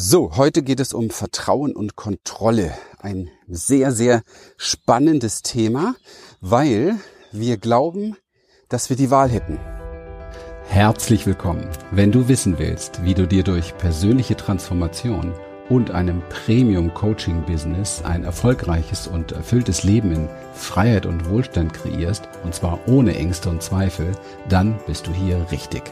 So, heute geht es um Vertrauen und Kontrolle. Ein sehr, sehr spannendes Thema, weil wir glauben, dass wir die Wahl hätten. Herzlich willkommen. Wenn du wissen willst, wie du dir durch persönliche Transformation und einem Premium-Coaching-Business ein erfolgreiches und erfülltes Leben in Freiheit und Wohlstand kreierst, und zwar ohne Ängste und Zweifel, dann bist du hier richtig.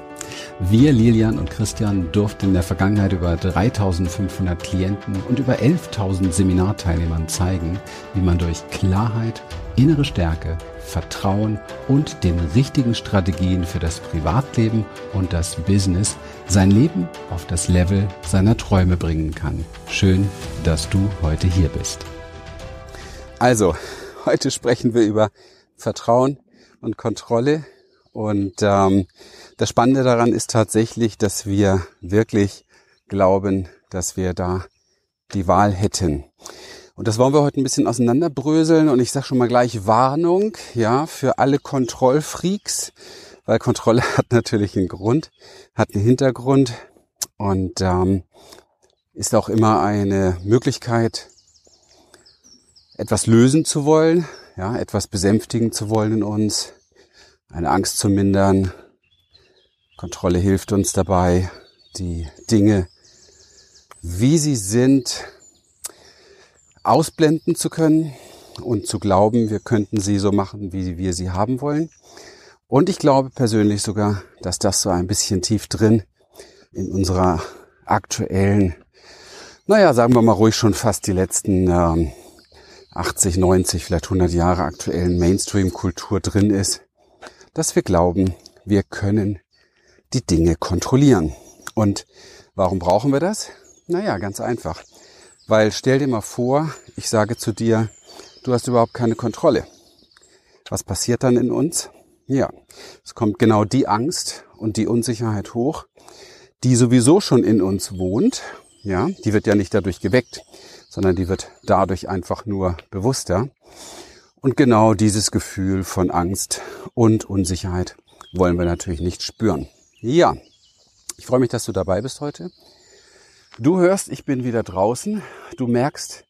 Wir, Lilian und Christian, durften in der Vergangenheit über 3500 Klienten und über 11.000 Seminarteilnehmern zeigen, wie man durch Klarheit, innere Stärke, Vertrauen und den richtigen Strategien für das Privatleben und das Business sein Leben auf das Level seiner Träume bringen kann. Schön, dass du heute hier bist. Also, heute sprechen wir über Vertrauen und Kontrolle. Und ähm, das Spannende daran ist tatsächlich, dass wir wirklich glauben, dass wir da die Wahl hätten. Und das wollen wir heute ein bisschen auseinanderbröseln. Und ich sage schon mal gleich Warnung, ja, für alle Kontrollfreaks weil Kontrolle hat natürlich einen Grund, hat einen Hintergrund und ähm, ist auch immer eine Möglichkeit, etwas lösen zu wollen, ja, etwas besänftigen zu wollen in uns, eine Angst zu mindern. Kontrolle hilft uns dabei, die Dinge, wie sie sind, ausblenden zu können und zu glauben, wir könnten sie so machen, wie wir sie haben wollen. Und ich glaube persönlich sogar, dass das so ein bisschen tief drin in unserer aktuellen, naja, sagen wir mal ruhig schon fast die letzten ähm, 80, 90, vielleicht 100 Jahre aktuellen Mainstream-Kultur drin ist, dass wir glauben, wir können die Dinge kontrollieren. Und warum brauchen wir das? Naja, ganz einfach. Weil stell dir mal vor, ich sage zu dir, du hast überhaupt keine Kontrolle. Was passiert dann in uns? Ja, es kommt genau die Angst und die Unsicherheit hoch, die sowieso schon in uns wohnt. Ja, die wird ja nicht dadurch geweckt, sondern die wird dadurch einfach nur bewusster. Und genau dieses Gefühl von Angst und Unsicherheit wollen wir natürlich nicht spüren. Ja, ich freue mich, dass du dabei bist heute. Du hörst, ich bin wieder draußen. Du merkst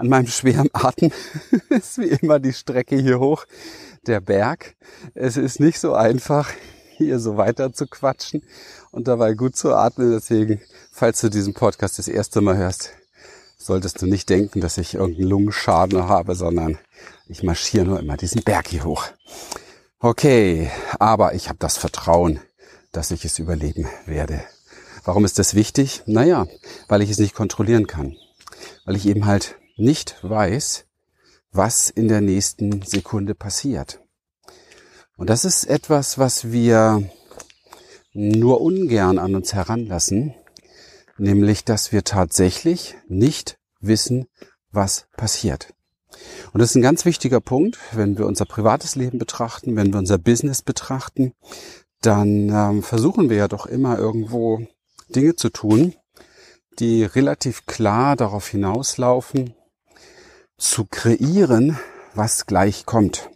an meinem schweren Atem, ist wie immer die Strecke hier hoch der Berg. Es ist nicht so einfach, hier so weiter zu quatschen und dabei gut zu atmen. Deswegen, falls du diesen Podcast das erste Mal hörst, solltest du nicht denken, dass ich irgendeinen Lungenschaden habe, sondern ich marschiere nur immer diesen Berg hier hoch. Okay, aber ich habe das Vertrauen, dass ich es überleben werde. Warum ist das wichtig? Naja, weil ich es nicht kontrollieren kann. Weil ich eben halt nicht weiß, was in der nächsten Sekunde passiert. Und das ist etwas, was wir nur ungern an uns heranlassen, nämlich dass wir tatsächlich nicht wissen, was passiert. Und das ist ein ganz wichtiger Punkt, wenn wir unser privates Leben betrachten, wenn wir unser Business betrachten, dann ähm, versuchen wir ja doch immer irgendwo Dinge zu tun, die relativ klar darauf hinauslaufen, zu kreieren, was gleich kommt.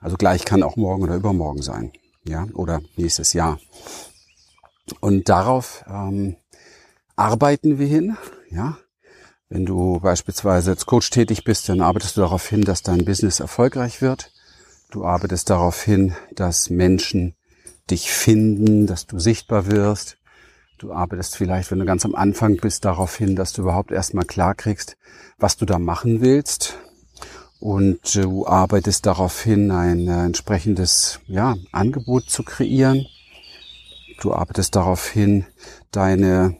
Also gleich kann auch morgen oder übermorgen sein, ja, oder nächstes Jahr. Und darauf ähm, arbeiten wir hin, ja. Wenn du beispielsweise als Coach tätig bist, dann arbeitest du darauf hin, dass dein Business erfolgreich wird. Du arbeitest darauf hin, dass Menschen dich finden, dass du sichtbar wirst. Du arbeitest vielleicht, wenn du ganz am Anfang bist, darauf hin, dass du überhaupt erstmal klar kriegst, was du da machen willst. Und du arbeitest darauf hin, ein äh, entsprechendes ja, Angebot zu kreieren. Du arbeitest darauf hin, deine,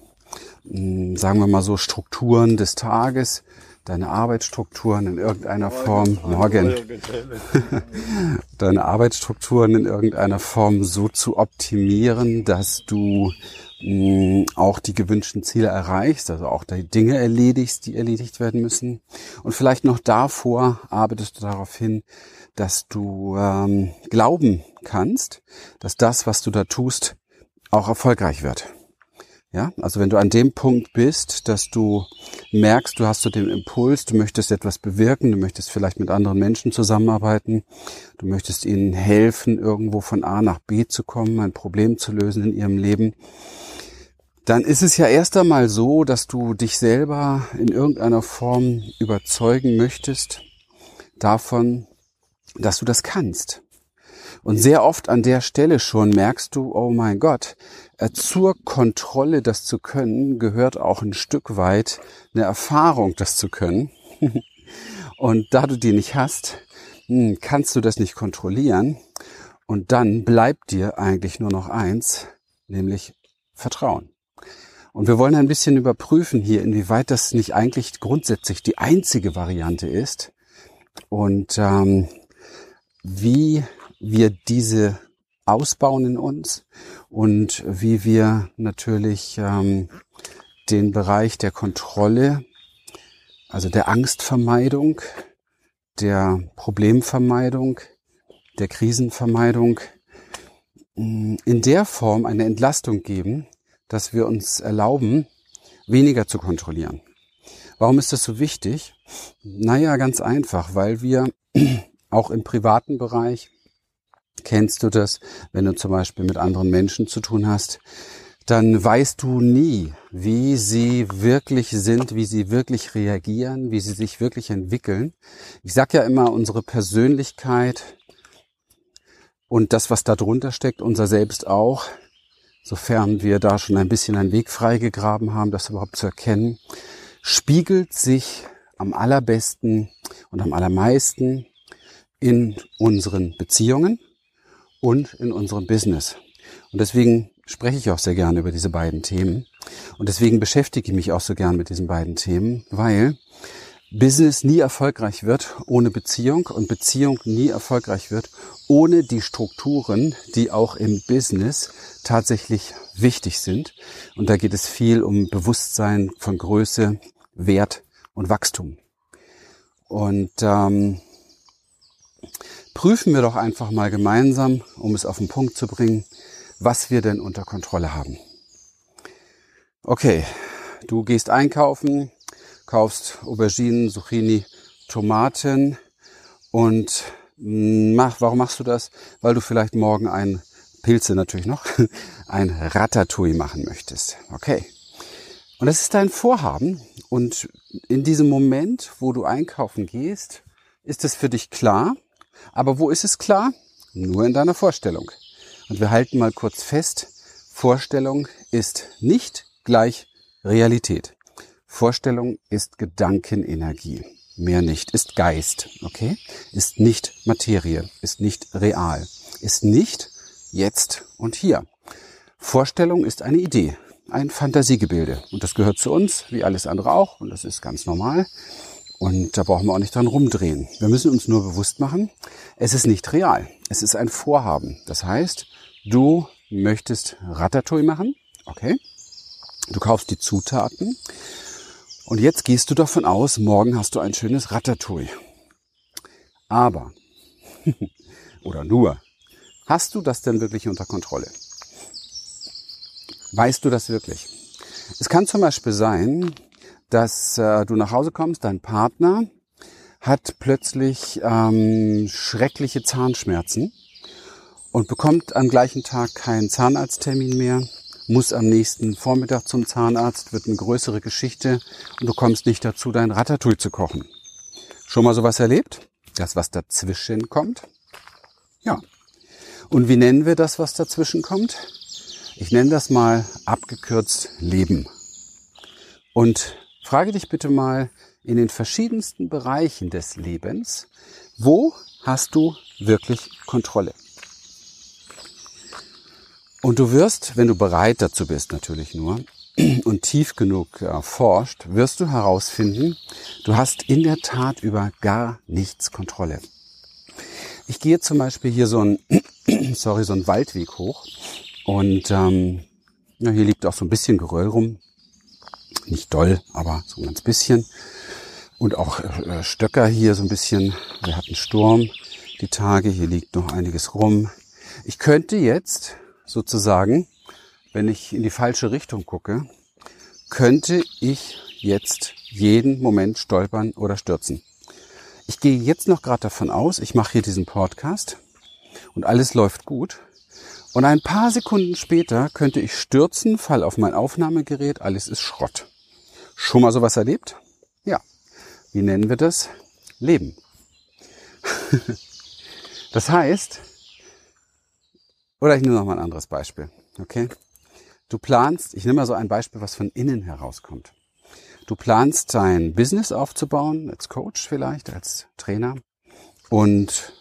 hm, sagen wir mal so, Strukturen des Tages, deine Arbeitsstrukturen in irgendeiner Form, morgen, deine Arbeitsstrukturen in irgendeiner Form so zu optimieren, dass du auch die gewünschten Ziele erreichst, also auch die Dinge erledigst, die erledigt werden müssen. Und vielleicht noch davor arbeitest du darauf hin, dass du ähm, glauben kannst, dass das, was du da tust, auch erfolgreich wird. Ja, also wenn du an dem Punkt bist, dass du merkst, du hast so den Impuls, du möchtest etwas bewirken, du möchtest vielleicht mit anderen Menschen zusammenarbeiten, du möchtest ihnen helfen, irgendwo von A nach B zu kommen, ein Problem zu lösen in ihrem Leben, dann ist es ja erst einmal so, dass du dich selber in irgendeiner Form überzeugen möchtest davon, dass du das kannst. Und sehr oft an der Stelle schon merkst du, oh mein Gott, zur Kontrolle das zu können, gehört auch ein Stück weit eine Erfahrung, das zu können. Und da du die nicht hast, hm, kannst du das nicht kontrollieren. Und dann bleibt dir eigentlich nur noch eins, nämlich Vertrauen. Und wir wollen ein bisschen überprüfen hier, inwieweit das nicht eigentlich grundsätzlich die einzige Variante ist und ähm, wie wir diese ausbauen in uns und wie wir natürlich ähm, den Bereich der Kontrolle, also der Angstvermeidung, der Problemvermeidung, der Krisenvermeidung mm, in der Form eine Entlastung geben, dass wir uns erlauben, weniger zu kontrollieren. Warum ist das so wichtig? Naja, ganz einfach, weil wir auch im privaten Bereich, kennst du das, wenn du zum Beispiel mit anderen Menschen zu tun hast, dann weißt du nie, wie sie wirklich sind, wie sie wirklich reagieren, wie sie sich wirklich entwickeln. Ich sage ja immer, unsere Persönlichkeit und das, was da drunter steckt, unser Selbst auch, sofern wir da schon ein bisschen einen Weg freigegraben haben, das überhaupt zu erkennen, spiegelt sich am allerbesten und am allermeisten in unseren Beziehungen und in unserem Business. Und deswegen spreche ich auch sehr gerne über diese beiden Themen. Und deswegen beschäftige ich mich auch so gern mit diesen beiden Themen, weil Business nie erfolgreich wird ohne Beziehung und Beziehung nie erfolgreich wird ohne die Strukturen, die auch im Business tatsächlich wichtig sind. Und da geht es viel um Bewusstsein von Größe, Wert und Wachstum. Und ähm, prüfen wir doch einfach mal gemeinsam, um es auf den Punkt zu bringen, was wir denn unter Kontrolle haben. Okay, du gehst einkaufen, kaufst Auberginen, Zucchini, Tomaten und mach, warum machst du das? Weil du vielleicht morgen ein Pilze natürlich noch, ein Ratatouille machen möchtest. Okay. Und das ist dein Vorhaben. Und in diesem Moment, wo du einkaufen gehst, ist es für dich klar. Aber wo ist es klar? Nur in deiner Vorstellung. Und wir halten mal kurz fest, Vorstellung ist nicht gleich Realität. Vorstellung ist Gedankenenergie. Mehr nicht. Ist Geist. Okay? Ist nicht Materie. Ist nicht real. Ist nicht jetzt und hier. Vorstellung ist eine Idee. Ein Fantasiegebilde. Und das gehört zu uns, wie alles andere auch. Und das ist ganz normal. Und da brauchen wir auch nicht dran rumdrehen. Wir müssen uns nur bewusst machen, es ist nicht real. Es ist ein Vorhaben. Das heißt, du möchtest Ratatouille machen. Okay. Du kaufst die Zutaten und jetzt gehst du davon aus, morgen hast du ein schönes Ratatouille. Aber, oder nur, hast du das denn wirklich unter Kontrolle? Weißt du das wirklich? Es kann zum Beispiel sein, dass äh, du nach Hause kommst, dein Partner hat plötzlich ähm, schreckliche Zahnschmerzen und bekommt am gleichen Tag keinen Zahnarzttermin mehr muss am nächsten Vormittag zum Zahnarzt, wird eine größere Geschichte und du kommst nicht dazu, dein Ratatouille zu kochen. Schon mal sowas erlebt? Das, was dazwischen kommt? Ja. Und wie nennen wir das, was dazwischen kommt? Ich nenne das mal abgekürzt Leben. Und frage dich bitte mal in den verschiedensten Bereichen des Lebens, wo hast du wirklich Kontrolle? Und du wirst, wenn du bereit dazu bist, natürlich nur, und tief genug äh, forscht, wirst du herausfinden, du hast in der Tat über gar nichts Kontrolle. Ich gehe zum Beispiel hier so ein, sorry, so ein Waldweg hoch und ähm, ja, hier liegt auch so ein bisschen Geröll rum. Nicht doll, aber so ein ganz bisschen. Und auch äh, Stöcker hier so ein bisschen. Wir hatten Sturm die Tage, hier liegt noch einiges rum. Ich könnte jetzt sozusagen, wenn ich in die falsche Richtung gucke, könnte ich jetzt jeden Moment stolpern oder stürzen. Ich gehe jetzt noch gerade davon aus, ich mache hier diesen Podcast und alles läuft gut. Und ein paar Sekunden später könnte ich stürzen, fall auf mein Aufnahmegerät, alles ist Schrott. Schon mal sowas erlebt? Ja. Wie nennen wir das? Leben. das heißt, oder ich nehme noch mal ein anderes Beispiel. Okay? Du planst, ich nehme mal so ein Beispiel, was von innen herauskommt. Du planst dein Business aufzubauen, als Coach vielleicht, als Trainer. Und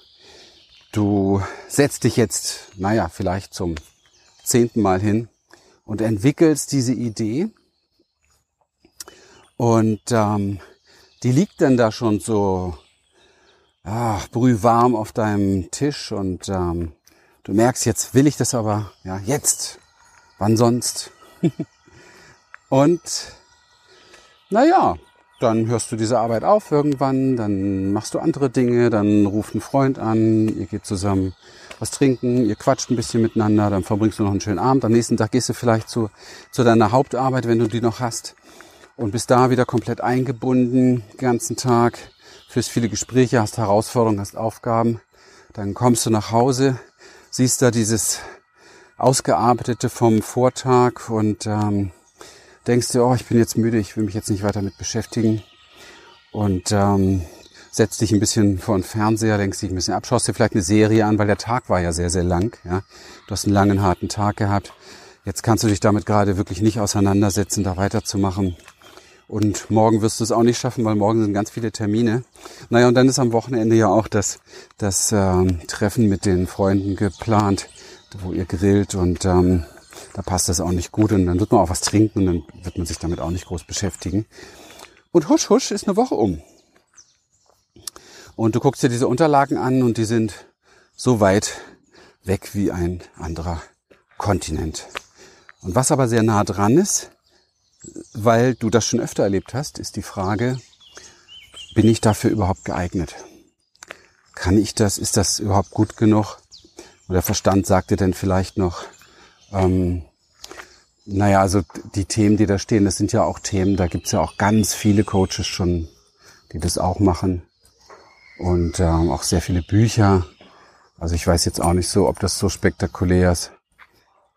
Du setzt dich jetzt, naja, vielleicht zum zehnten Mal hin und entwickelst diese Idee. Und ähm, die liegt dann da schon so ach, brühwarm auf deinem Tisch und ähm, du merkst, jetzt will ich das aber, ja, jetzt. Wann sonst? und naja, dann hörst du diese Arbeit auf irgendwann, dann machst du andere Dinge, dann ruft ein Freund an, ihr geht zusammen was trinken, ihr quatscht ein bisschen miteinander, dann verbringst du noch einen schönen Abend. Am nächsten Tag gehst du vielleicht zu, zu deiner Hauptarbeit, wenn du die noch hast, und bist da wieder komplett eingebunden, den ganzen Tag, führst viele Gespräche, hast Herausforderungen, hast Aufgaben. Dann kommst du nach Hause, siehst da dieses Ausgearbeitete vom Vortag und ähm, denkst du, oh, ich bin jetzt müde, ich will mich jetzt nicht weiter mit beschäftigen und ähm, setzt dich ein bisschen vor den Fernseher, denkst dich ein bisschen ab, schaust dir vielleicht eine Serie an, weil der Tag war ja sehr, sehr lang. Ja? Du hast einen langen, harten Tag gehabt. Jetzt kannst du dich damit gerade wirklich nicht auseinandersetzen, da weiterzumachen. Und morgen wirst du es auch nicht schaffen, weil morgen sind ganz viele Termine. Naja, und dann ist am Wochenende ja auch das, das ähm, Treffen mit den Freunden geplant, wo ihr grillt und ähm, da passt das auch nicht gut und dann wird man auch was trinken und dann wird man sich damit auch nicht groß beschäftigen. Und husch, husch ist eine Woche um. Und du guckst dir diese Unterlagen an und die sind so weit weg wie ein anderer Kontinent. Und was aber sehr nah dran ist, weil du das schon öfter erlebt hast, ist die Frage, bin ich dafür überhaupt geeignet? Kann ich das? Ist das überhaupt gut genug? Und der Verstand sagt dir dann vielleicht noch, ähm, naja, also die Themen, die da stehen, das sind ja auch Themen, da gibt's ja auch ganz viele Coaches schon, die das auch machen. Und ähm, auch sehr viele Bücher. Also ich weiß jetzt auch nicht so, ob das so spektakulär ist.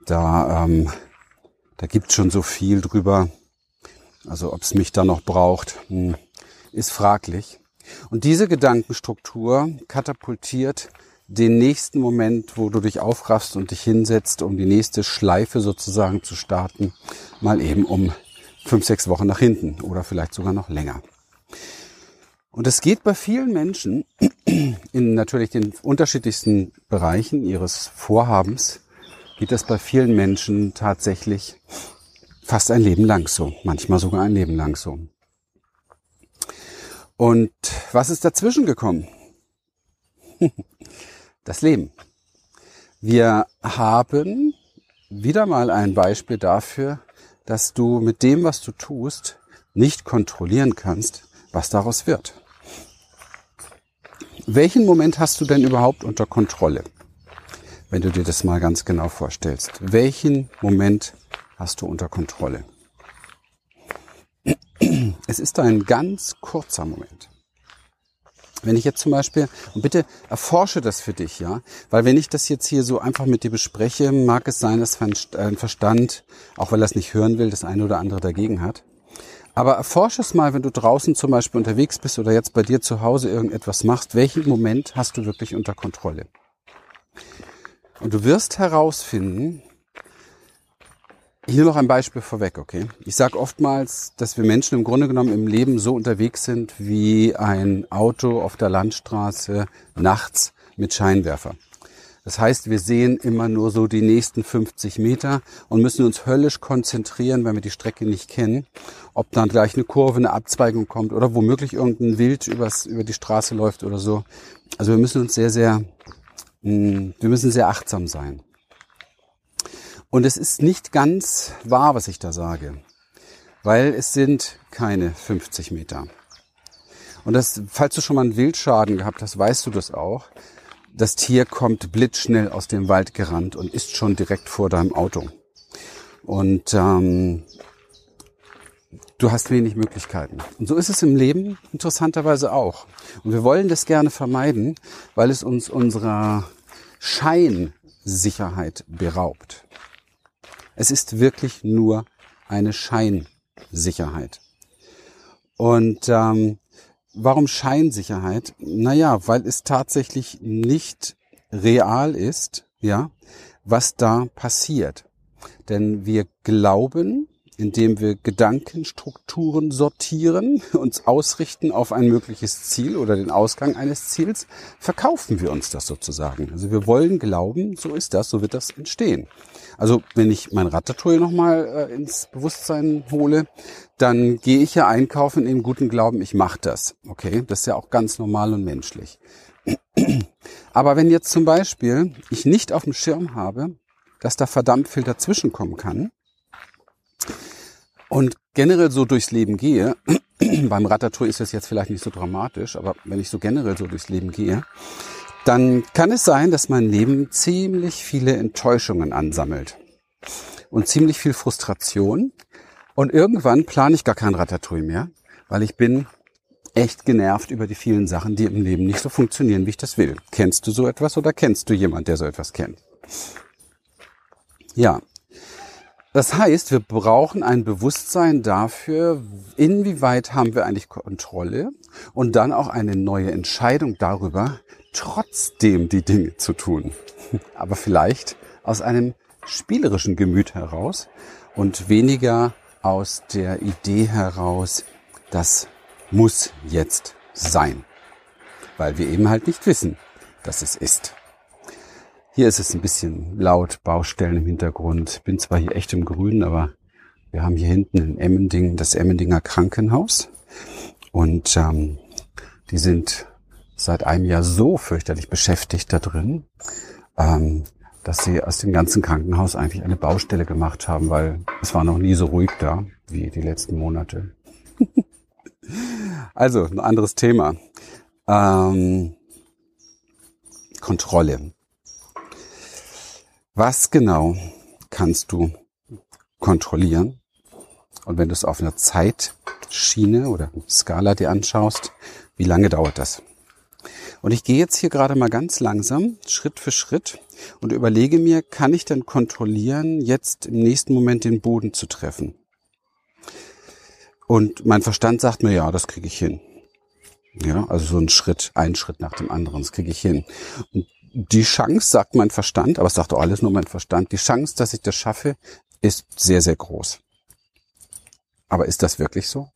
Da, ähm, da gibt's schon so viel drüber. Also ob es mich da noch braucht, hm, ist fraglich. Und diese Gedankenstruktur katapultiert den nächsten Moment, wo du dich aufraffst und dich hinsetzt, um die nächste Schleife sozusagen zu starten, mal eben um fünf, sechs Wochen nach hinten oder vielleicht sogar noch länger. Und es geht bei vielen Menschen in natürlich den unterschiedlichsten Bereichen ihres Vorhabens, geht das bei vielen Menschen tatsächlich fast ein Leben lang so, manchmal sogar ein Leben lang so. Und was ist dazwischen gekommen? das Leben. Wir haben wieder mal ein Beispiel dafür, dass du mit dem, was du tust, nicht kontrollieren kannst, was daraus wird. Welchen Moment hast du denn überhaupt unter Kontrolle? Wenn du dir das mal ganz genau vorstellst. Welchen Moment hast du unter Kontrolle? Es ist ein ganz kurzer Moment. Wenn ich jetzt zum Beispiel, und bitte erforsche das für dich, ja, weil wenn ich das jetzt hier so einfach mit dir bespreche, mag es sein, dass ein Verstand, auch weil er es nicht hören will, das eine oder andere dagegen hat. Aber erforsche es mal, wenn du draußen zum Beispiel unterwegs bist oder jetzt bei dir zu Hause irgendetwas machst, welchen Moment hast du wirklich unter Kontrolle? Und du wirst herausfinden, hier noch ein Beispiel vorweg, okay? Ich sage oftmals, dass wir Menschen im Grunde genommen im Leben so unterwegs sind wie ein Auto auf der Landstraße nachts mit Scheinwerfer. Das heißt, wir sehen immer nur so die nächsten 50 Meter und müssen uns höllisch konzentrieren, wenn wir die Strecke nicht kennen, ob dann gleich eine Kurve, eine Abzweigung kommt oder womöglich irgendein Wild übers, über die Straße läuft oder so. Also wir müssen uns sehr, sehr, wir müssen sehr achtsam sein. Und es ist nicht ganz wahr, was ich da sage, weil es sind keine 50 Meter. Und das, falls du schon mal einen Wildschaden gehabt hast, weißt du das auch. Das Tier kommt blitzschnell aus dem Wald gerannt und ist schon direkt vor deinem Auto. Und ähm, du hast wenig Möglichkeiten. Und so ist es im Leben interessanterweise auch. Und wir wollen das gerne vermeiden, weil es uns unserer Schein Sicherheit beraubt. Es ist wirklich nur eine Scheinsicherheit. Und ähm, warum Scheinsicherheit? Naja, weil es tatsächlich nicht real ist, ja, was da passiert. Denn wir glauben, indem wir Gedankenstrukturen sortieren, uns ausrichten auf ein mögliches Ziel oder den Ausgang eines Ziels, verkaufen wir uns das sozusagen. Also wir wollen glauben, so ist das, so wird das entstehen. Also wenn ich mein Ratatouille nochmal äh, ins Bewusstsein hole, dann gehe ich ja einkaufen im guten Glauben, ich mache das. Okay, das ist ja auch ganz normal und menschlich. Aber wenn jetzt zum Beispiel ich nicht auf dem Schirm habe, dass da verdammt viel dazwischenkommen kann, und generell so durchs Leben gehe, beim Ratatouille ist das jetzt vielleicht nicht so dramatisch, aber wenn ich so generell so durchs Leben gehe, dann kann es sein, dass mein Leben ziemlich viele Enttäuschungen ansammelt und ziemlich viel Frustration. Und irgendwann plane ich gar kein Ratatouille mehr, weil ich bin echt genervt über die vielen Sachen, die im Leben nicht so funktionieren, wie ich das will. Kennst du so etwas oder kennst du jemand, der so etwas kennt? Ja, das heißt, wir brauchen ein Bewusstsein dafür, inwieweit haben wir eigentlich Kontrolle und dann auch eine neue Entscheidung darüber, trotzdem die Dinge zu tun. Aber vielleicht aus einem spielerischen Gemüt heraus und weniger aus der Idee heraus, das muss jetzt sein. Weil wir eben halt nicht wissen, dass es ist. Hier ist es ein bisschen laut, Baustellen im Hintergrund. Bin zwar hier echt im Grünen, aber wir haben hier hinten in Emmending das Emmendinger Krankenhaus. Und ähm, die sind seit einem Jahr so fürchterlich beschäftigt da drin, ähm, dass sie aus dem ganzen Krankenhaus eigentlich eine Baustelle gemacht haben, weil es war noch nie so ruhig da wie die letzten Monate. also, ein anderes Thema. Ähm, Kontrolle. Was genau kannst du kontrollieren? Und wenn du es auf einer Zeitschiene oder Skala dir anschaust, wie lange dauert das? Und ich gehe jetzt hier gerade mal ganz langsam, Schritt für Schritt und überlege mir, kann ich denn kontrollieren, jetzt im nächsten Moment den Boden zu treffen? Und mein Verstand sagt mir, ja, das kriege ich hin. Ja, also so ein Schritt, ein Schritt nach dem anderen, das kriege ich hin. Und die Chance, sagt mein Verstand, aber es sagt auch alles nur mein Verstand, die Chance, dass ich das schaffe, ist sehr, sehr groß. Aber ist das wirklich so?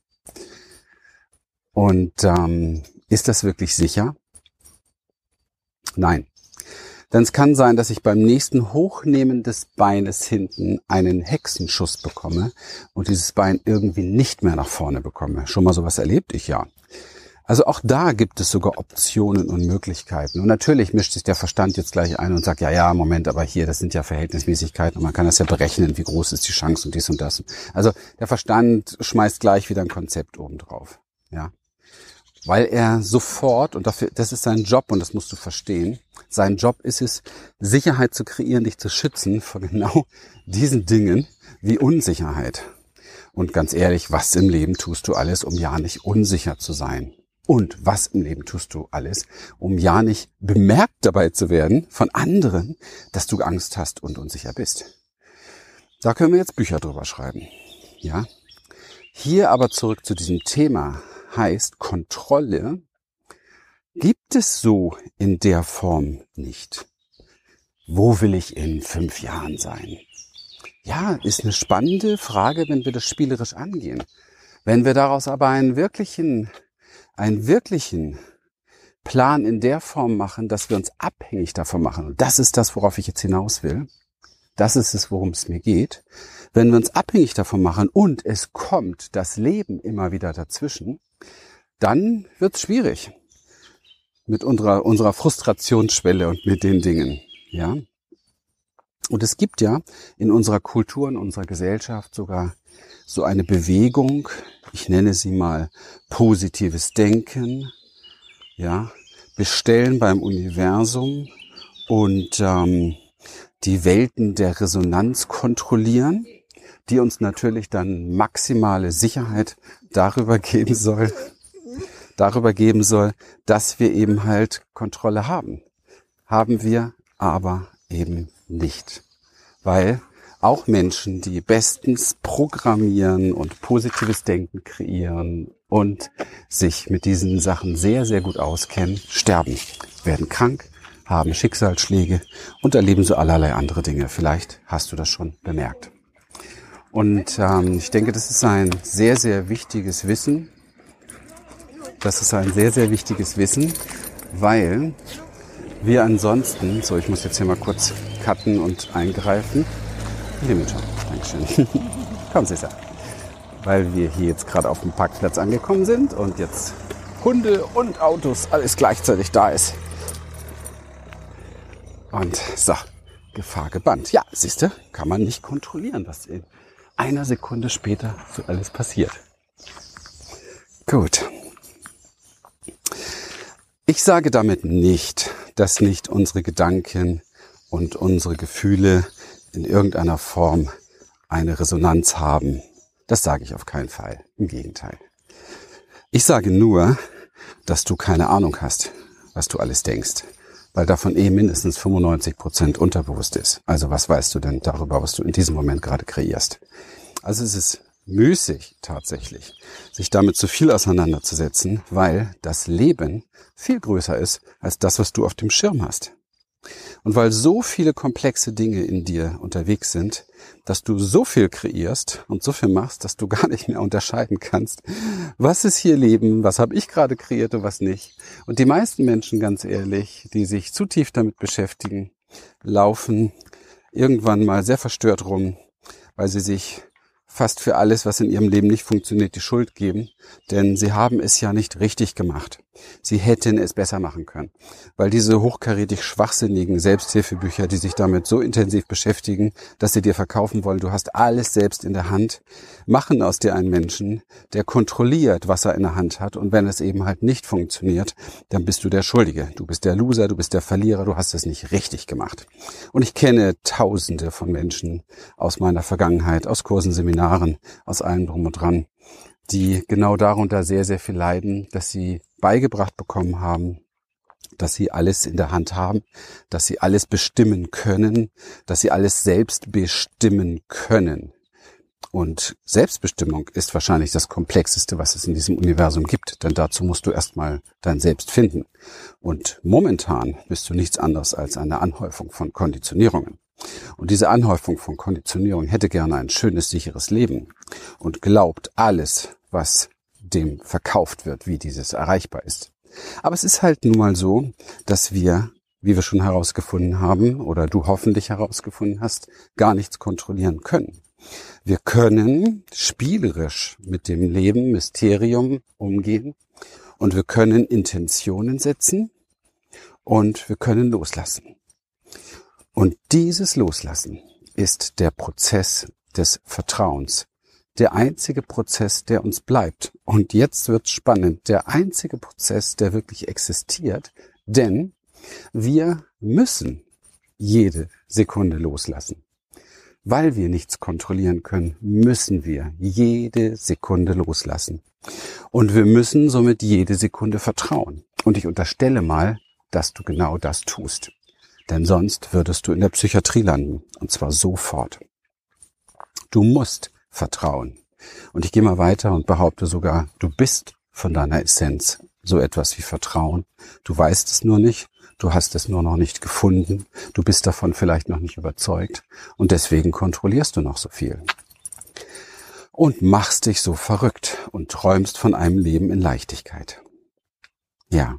Und ähm, ist das wirklich sicher? Nein. Denn es kann sein, dass ich beim nächsten Hochnehmen des Beines hinten einen Hexenschuss bekomme und dieses Bein irgendwie nicht mehr nach vorne bekomme. Schon mal sowas erlebt ich ja. Also auch da gibt es sogar Optionen und Möglichkeiten. Und natürlich mischt sich der Verstand jetzt gleich ein und sagt, ja, ja, Moment, aber hier, das sind ja Verhältnismäßigkeiten und man kann das ja berechnen, wie groß ist die Chance und dies und das. Also der Verstand schmeißt gleich wieder ein Konzept oben drauf. Ja. Weil er sofort, und dafür, das ist sein Job und das musst du verstehen, sein Job ist es, Sicherheit zu kreieren, dich zu schützen vor genau diesen Dingen wie Unsicherheit. Und ganz ehrlich, was im Leben tust du alles, um ja nicht unsicher zu sein? Und was im Leben tust du alles, um ja nicht bemerkt dabei zu werden von anderen, dass du Angst hast und unsicher bist. Da können wir jetzt Bücher drüber schreiben. Ja. Hier aber zurück zu diesem Thema heißt Kontrolle gibt es so in der Form nicht. Wo will ich in fünf Jahren sein? Ja, ist eine spannende Frage, wenn wir das spielerisch angehen. Wenn wir daraus aber einen wirklichen einen wirklichen Plan in der Form machen, dass wir uns abhängig davon machen. Und das ist das, worauf ich jetzt hinaus will. Das ist es, worum es mir geht. Wenn wir uns abhängig davon machen und es kommt das Leben immer wieder dazwischen, dann wird es schwierig mit unserer, unserer Frustrationsschwelle und mit den Dingen. Ja. Und es gibt ja in unserer Kultur, in unserer Gesellschaft sogar so eine Bewegung, ich nenne sie mal positives Denken, ja, bestellen beim Universum und ähm, die Welten der Resonanz kontrollieren, die uns natürlich dann maximale Sicherheit darüber geben soll, darüber geben soll, dass wir eben halt Kontrolle haben. Haben wir aber eben nicht. Weil auch Menschen, die bestens programmieren und positives Denken kreieren und sich mit diesen Sachen sehr, sehr gut auskennen, sterben, werden krank, haben Schicksalsschläge und erleben so allerlei andere Dinge. Vielleicht hast du das schon bemerkt. Und ähm, ich denke, das ist ein sehr, sehr wichtiges Wissen. Das ist ein sehr, sehr wichtiges Wissen, weil wir ansonsten, so ich muss jetzt hier mal kurz cutten und eingreifen. Ich nehme ihn schon. Dankeschön. Komm, Sissa. Weil wir hier jetzt gerade auf dem Parkplatz angekommen sind und jetzt Hunde und Autos alles gleichzeitig da ist. Und so, Gefahr gebannt. Ja, siehst du, kann man nicht kontrollieren, was in einer Sekunde später so alles passiert. Gut. Ich sage damit nicht, dass nicht unsere Gedanken und unsere Gefühle in irgendeiner Form eine Resonanz haben. Das sage ich auf keinen Fall. Im Gegenteil. Ich sage nur, dass du keine Ahnung hast, was du alles denkst weil davon eh mindestens 95 Prozent unterbewusst ist. Also was weißt du denn darüber, was du in diesem Moment gerade kreierst? Also es ist müßig tatsächlich, sich damit zu viel auseinanderzusetzen, weil das Leben viel größer ist als das, was du auf dem Schirm hast. Und weil so viele komplexe Dinge in dir unterwegs sind, dass du so viel kreierst und so viel machst, dass du gar nicht mehr unterscheiden kannst, was ist hier Leben, was habe ich gerade kreiert und was nicht. Und die meisten Menschen, ganz ehrlich, die sich zu tief damit beschäftigen, laufen irgendwann mal sehr verstört rum, weil sie sich fast für alles, was in ihrem Leben nicht funktioniert, die Schuld geben, denn sie haben es ja nicht richtig gemacht. Sie hätten es besser machen können, weil diese hochkarätig schwachsinnigen Selbsthilfebücher, die sich damit so intensiv beschäftigen, dass sie dir verkaufen wollen, du hast alles selbst in der Hand, machen aus dir einen Menschen, der kontrolliert, was er in der Hand hat und wenn es eben halt nicht funktioniert, dann bist du der Schuldige. Du bist der Loser, du bist der Verlierer, du hast es nicht richtig gemacht. Und ich kenne tausende von Menschen aus meiner Vergangenheit, aus Kursen, Seminaren, aus allem drum und dran, die genau darunter sehr, sehr viel leiden, dass sie beigebracht bekommen haben, dass sie alles in der Hand haben, dass sie alles bestimmen können, dass sie alles selbst bestimmen können. Und Selbstbestimmung ist wahrscheinlich das Komplexeste, was es in diesem Universum gibt, denn dazu musst du erstmal dein Selbst finden. Und momentan bist du nichts anderes als eine Anhäufung von Konditionierungen. Und diese Anhäufung von Konditionierung hätte gerne ein schönes, sicheres Leben und glaubt alles, was dem verkauft wird, wie dieses erreichbar ist. Aber es ist halt nun mal so, dass wir, wie wir schon herausgefunden haben oder du hoffentlich herausgefunden hast, gar nichts kontrollieren können. Wir können spielerisch mit dem Leben, Mysterium umgehen und wir können Intentionen setzen und wir können loslassen. Und dieses Loslassen ist der Prozess des Vertrauens, der einzige Prozess, der uns bleibt. Und jetzt wird's spannend. Der einzige Prozess, der wirklich existiert. Denn wir müssen jede Sekunde loslassen. Weil wir nichts kontrollieren können, müssen wir jede Sekunde loslassen. Und wir müssen somit jede Sekunde vertrauen. Und ich unterstelle mal, dass du genau das tust. Denn sonst würdest du in der Psychiatrie landen. Und zwar sofort. Du musst Vertrauen. Und ich gehe mal weiter und behaupte sogar, du bist von deiner Essenz so etwas wie Vertrauen. Du weißt es nur nicht, du hast es nur noch nicht gefunden, du bist davon vielleicht noch nicht überzeugt und deswegen kontrollierst du noch so viel. Und machst dich so verrückt und träumst von einem Leben in Leichtigkeit. Ja,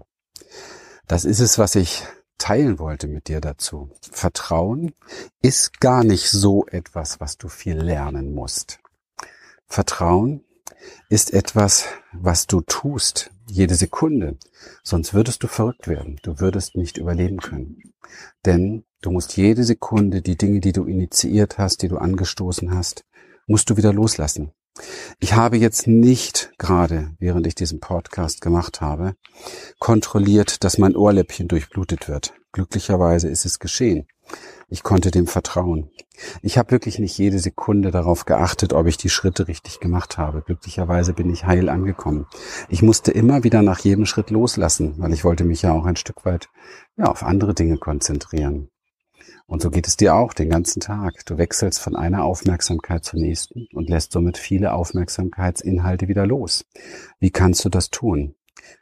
das ist es, was ich teilen wollte mit dir dazu. Vertrauen ist gar nicht so etwas, was du viel lernen musst. Vertrauen ist etwas, was du tust, jede Sekunde. Sonst würdest du verrückt werden. Du würdest nicht überleben können. Denn du musst jede Sekunde die Dinge, die du initiiert hast, die du angestoßen hast, musst du wieder loslassen. Ich habe jetzt nicht gerade, während ich diesen Podcast gemacht habe, kontrolliert, dass mein Ohrläppchen durchblutet wird. Glücklicherweise ist es geschehen. Ich konnte dem vertrauen. Ich habe wirklich nicht jede Sekunde darauf geachtet, ob ich die Schritte richtig gemacht habe. Glücklicherweise bin ich heil angekommen. Ich musste immer wieder nach jedem Schritt loslassen, weil ich wollte mich ja auch ein Stück weit ja, auf andere Dinge konzentrieren. Und so geht es dir auch den ganzen Tag. Du wechselst von einer Aufmerksamkeit zur nächsten und lässt somit viele Aufmerksamkeitsinhalte wieder los. Wie kannst du das tun?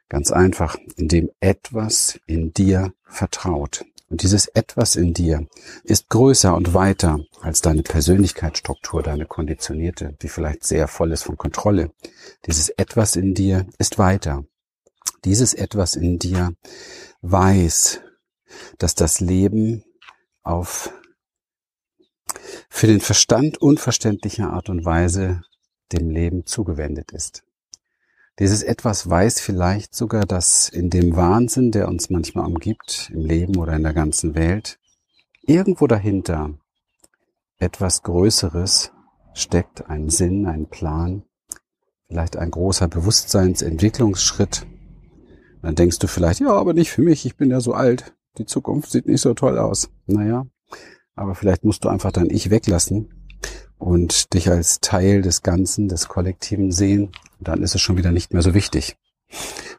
Ganz einfach, indem etwas in dir vertraut. Und dieses etwas in dir ist größer und weiter als deine Persönlichkeitsstruktur, deine konditionierte, die vielleicht sehr voll ist von Kontrolle. Dieses etwas in dir ist weiter. Dieses etwas in dir weiß, dass das Leben auf für den Verstand unverständliche Art und Weise dem Leben zugewendet ist. Dieses etwas weiß vielleicht sogar, dass in dem Wahnsinn, der uns manchmal umgibt, im Leben oder in der ganzen Welt, irgendwo dahinter etwas Größeres steckt, ein Sinn, ein Plan, vielleicht ein großer Bewusstseinsentwicklungsschritt. Dann denkst du vielleicht, ja, aber nicht für mich, ich bin ja so alt, die Zukunft sieht nicht so toll aus. Naja, aber vielleicht musst du einfach dein Ich weglassen und dich als Teil des Ganzen, des Kollektiven sehen. dann ist es schon wieder nicht mehr so wichtig,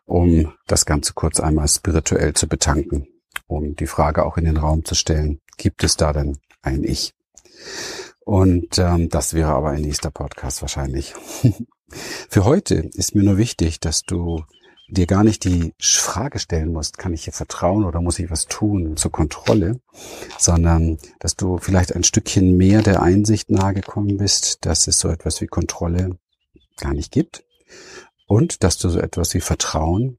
um das Ganze kurz einmal spirituell zu betanken, um die Frage auch in den Raum zu stellen, gibt es da denn ein Ich? Und ähm, das wäre aber ein nächster Podcast wahrscheinlich. Für heute ist mir nur wichtig, dass du dir gar nicht die Frage stellen musst, kann ich hier vertrauen oder muss ich was tun zur Kontrolle, sondern dass du vielleicht ein Stückchen mehr der Einsicht nahegekommen bist, dass es so etwas wie Kontrolle gar nicht gibt und dass du so etwas wie Vertrauen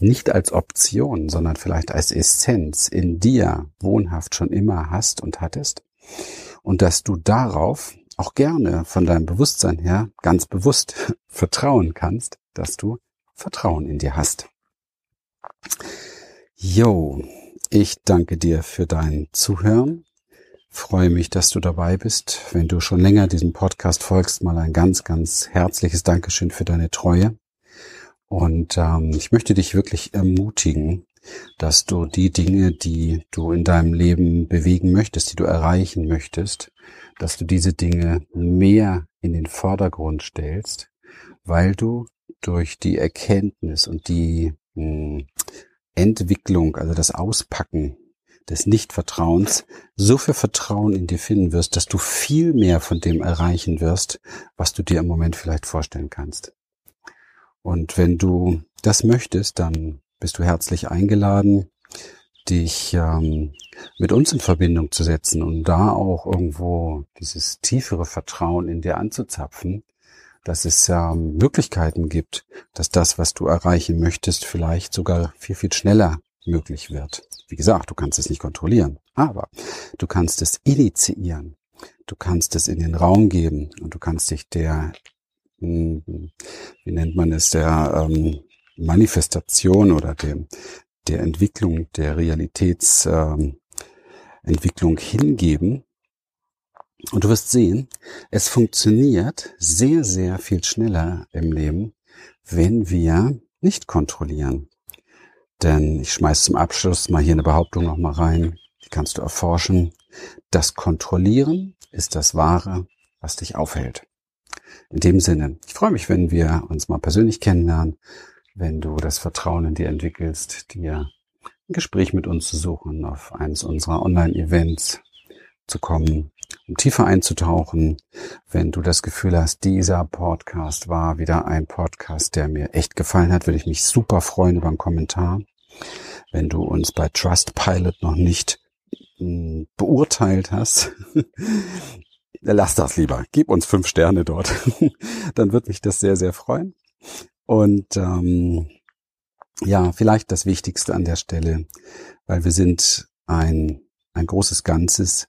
nicht als Option, sondern vielleicht als Essenz in dir wohnhaft schon immer hast und hattest und dass du darauf auch gerne von deinem Bewusstsein her ganz bewusst vertrauen kannst, dass du Vertrauen in dir hast. Jo, ich danke dir für dein Zuhören. Freue mich, dass du dabei bist. Wenn du schon länger diesem Podcast folgst, mal ein ganz, ganz herzliches Dankeschön für deine Treue. Und ähm, ich möchte dich wirklich ermutigen, dass du die Dinge, die du in deinem Leben bewegen möchtest, die du erreichen möchtest, dass du diese Dinge mehr in den Vordergrund stellst, weil du durch die Erkenntnis und die mh, hm, Entwicklung, also das Auspacken des Nichtvertrauens, so viel Vertrauen in dir finden wirst, dass du viel mehr von dem erreichen wirst, was du dir im Moment vielleicht vorstellen kannst. Und wenn du das möchtest, dann bist du herzlich eingeladen, dich ähm, mit uns in Verbindung zu setzen und da auch irgendwo dieses tiefere Vertrauen in dir anzuzapfen, dass es ähm, Möglichkeiten gibt, dass das, was du erreichen möchtest, vielleicht sogar viel, viel schneller möglich wird. Wie gesagt, du kannst es nicht kontrollieren, aber du kannst es initiieren. Du kannst es in den Raum geben und du kannst dich der, hm, wie nennt man es, der ähm, Manifestation oder dem, der Entwicklung, der Realitätsentwicklung ähm, hingeben und du wirst sehen, es funktioniert sehr, sehr viel schneller im Leben, wenn wir nicht kontrollieren. Denn ich schmeiß zum Abschluss mal hier eine Behauptung noch mal rein, die kannst du erforschen. Das Kontrollieren ist das Wahre, was dich aufhält. In dem Sinne, ich freue mich, wenn wir uns mal persönlich kennenlernen, wenn du das Vertrauen in dir entwickelst, dir ein Gespräch mit uns zu suchen, auf eines unserer Online-Events zu kommen um tiefer einzutauchen, wenn du das Gefühl hast, dieser Podcast war wieder ein Podcast, der mir echt gefallen hat, würde ich mich super freuen über einen Kommentar. Wenn du uns bei Trustpilot noch nicht hm, beurteilt hast, lass das lieber. Gib uns fünf Sterne dort. Dann wird mich das sehr, sehr freuen. Und ähm, ja, vielleicht das Wichtigste an der Stelle, weil wir sind ein, ein großes Ganzes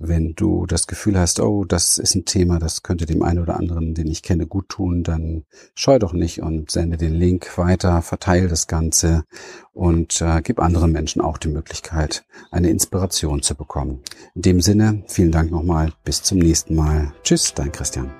wenn du das Gefühl hast, oh, das ist ein Thema, das könnte dem einen oder anderen, den ich kenne, gut tun, dann scheu doch nicht und sende den Link weiter, verteile das Ganze und äh, gib anderen Menschen auch die Möglichkeit, eine Inspiration zu bekommen. In dem Sinne, vielen Dank nochmal, bis zum nächsten Mal. Tschüss, dein Christian.